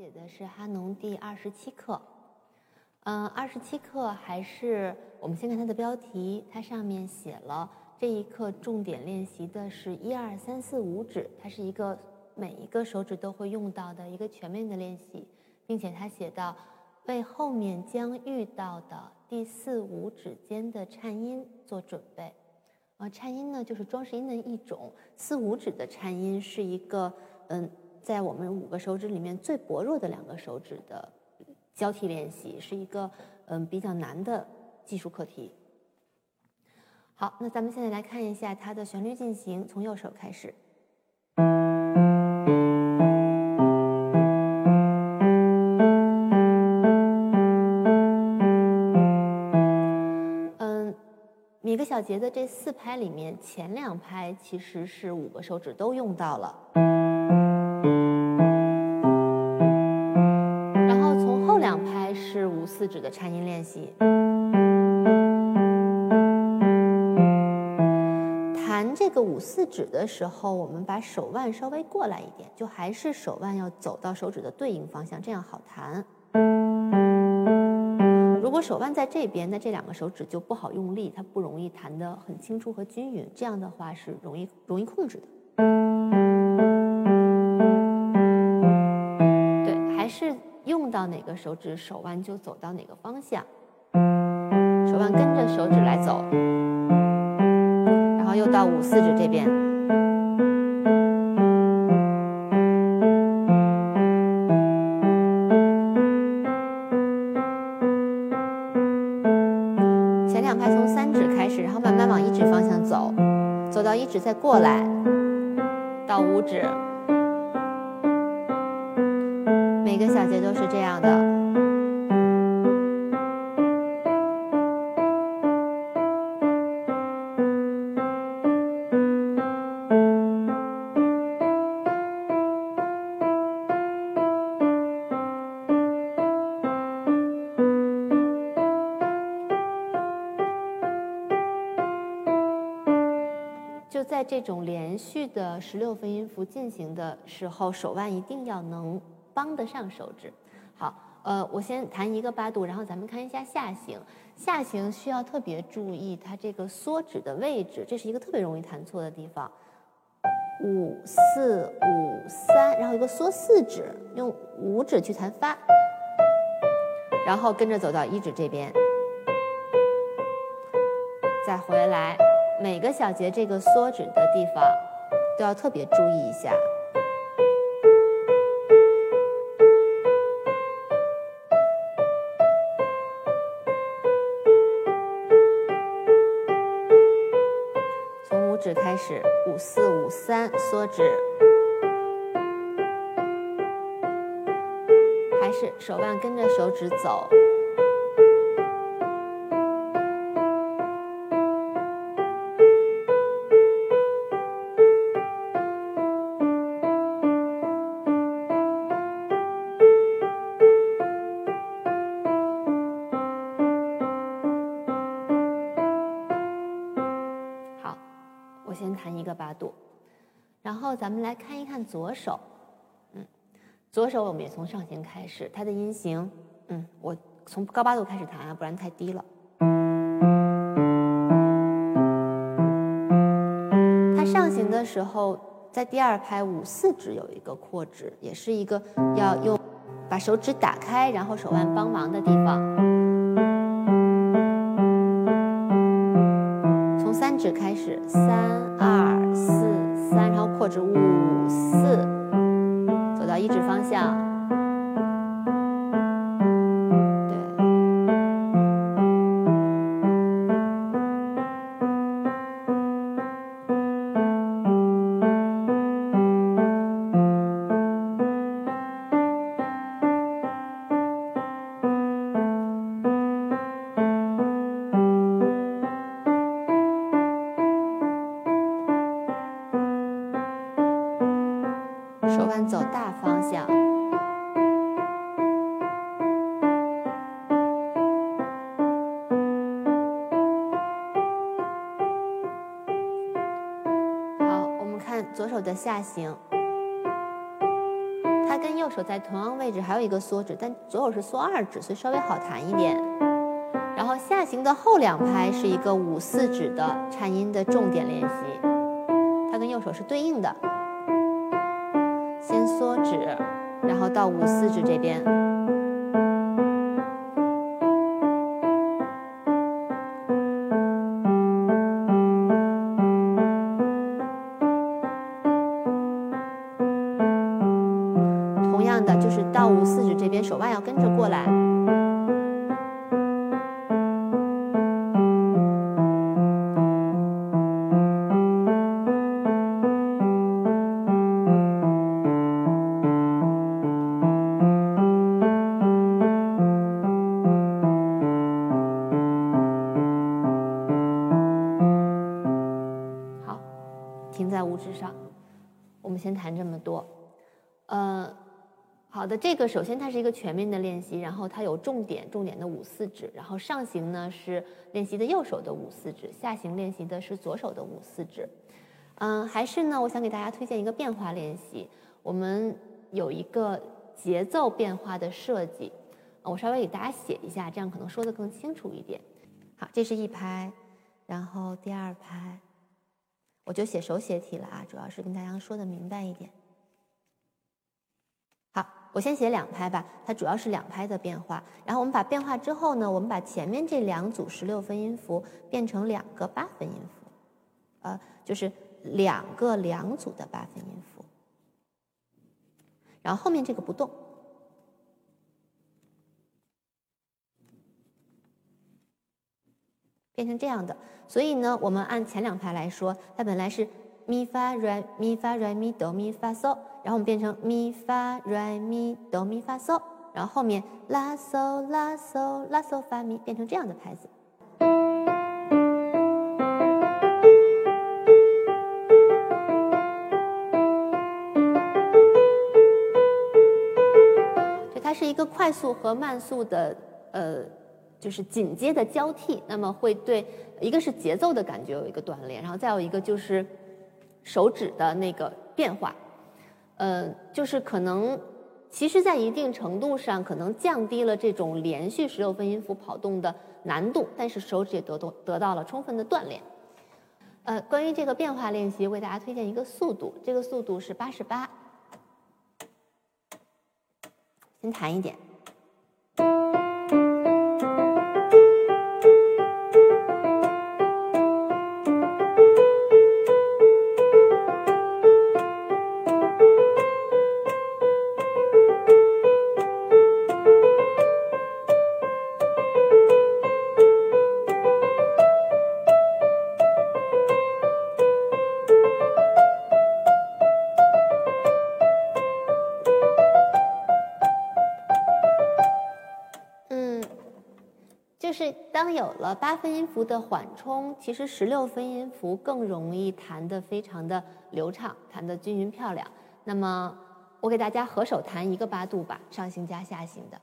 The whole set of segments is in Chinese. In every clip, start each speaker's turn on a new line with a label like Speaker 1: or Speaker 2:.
Speaker 1: 解的是哈农第二十七课。嗯，二十七课还是我们先看它的标题，它上面写了这一课重点练习的是一二三四五指，它是一个每一个手指都会用到的一个全面的练习，并且它写到为后面将遇到的第四五指间的颤音做准备。呃，颤音呢就是装饰音的一种，四五指的颤音是一个嗯。在我们五个手指里面最薄弱的两个手指的交替练习，是一个嗯比较难的技术课题。好，那咱们现在来看一下它的旋律进行，从右手开始。嗯，每个小节的这四拍里面，前两拍其实是五个手指都用到了。指的颤音练习，弹这个五四指的时候，我们把手腕稍微过来一点，就还是手腕要走到手指的对应方向，这样好弹。如果手腕在这边，那这两个手指就不好用力，它不容易弹得很清楚和均匀，这样的话是容易容易控制的。用到哪个手指，手腕就走到哪个方向，手腕跟着手指来走，然后又到五四指这边，前两拍从三指开始，然后慢慢往一指方向走，走到一指再过来，到五指。每个小节都是这样的，就在这种连续的十六分音符进行的时候，手腕一定要能。帮得上手指，好，呃，我先弹一个八度，然后咱们看一下下行。下行需要特别注意它这个缩指的位置，这是一个特别容易弹错的地方。五四五三，然后一个缩四指，用五指去弹发，然后跟着走到一指这边，再回来。每个小节这个缩指的地方都要特别注意一下。是，五四五三，缩指，还是手腕跟着手指走。咱们来看一看左手，嗯，左手我们也从上行开始，它的音型，嗯，我从高八度开始弹啊，不然太低了。它上行的时候，在第二拍五四指有一个扩指，也是一个要用把手指打开，然后手腕帮忙的地方。从三指开始，三二四。三，然后扩指五四，走到一指方向。左手的下行，它跟右。手在同样位置还有一个缩指，但左手是缩二指，所以稍微好弹一点。然后下行的后两拍是一个五四指的颤音的重点练习，它跟右手是对应的。先缩指，然后到五四指这边。呃，好的，这个首先它是一个全面的练习，然后它有重点，重点的五四指，然后上行呢是练习的右手的五四指，下行练习的是左手的五四指，嗯，还是呢，我想给大家推荐一个变化练习，我们有一个节奏变化的设计，我稍微给大家写一下，这样可能说的更清楚一点。好，这是一拍，然后第二拍。我就写手写体了啊，主要是跟大家说的明白一点。我先写两拍吧，它主要是两拍的变化。然后我们把变化之后呢，我们把前面这两组十六分音符变成两个八分音符，呃，就是两个两组的八分音符。然后后面这个不动。变成这样的，所以呢，我们按前两拍来说，它本来是咪发瑞咪发瑞咪哆咪发嗦，然后我们变成咪发瑞咪哆咪发嗦，然后后面拉嗦拉嗦拉嗦发咪，变成这样的拍子。就它是一个快速和慢速的，呃。就是紧接的交替，那么会对一个是节奏的感觉有一个锻炼，然后再有一个就是手指的那个变化，呃，就是可能其实，在一定程度上可能降低了这种连续十六分音符跑动的难度，但是手指也得到得到了充分的锻炼。呃，关于这个变化练习，为大家推荐一个速度，这个速度是八十八，先弹一点。就是当有了八分音符的缓冲，其实十六分音符更容易弹得非常的流畅，弹得均匀漂亮。那么我给大家合手弹一个八度吧，上行加下行的。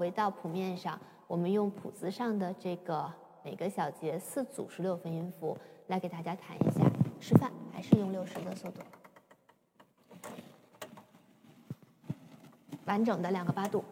Speaker 1: 回到谱面上，我们用谱子上的这个每个小节四组十六分音符来给大家弹一下示范，还是用六十的速度，完整的两个八度。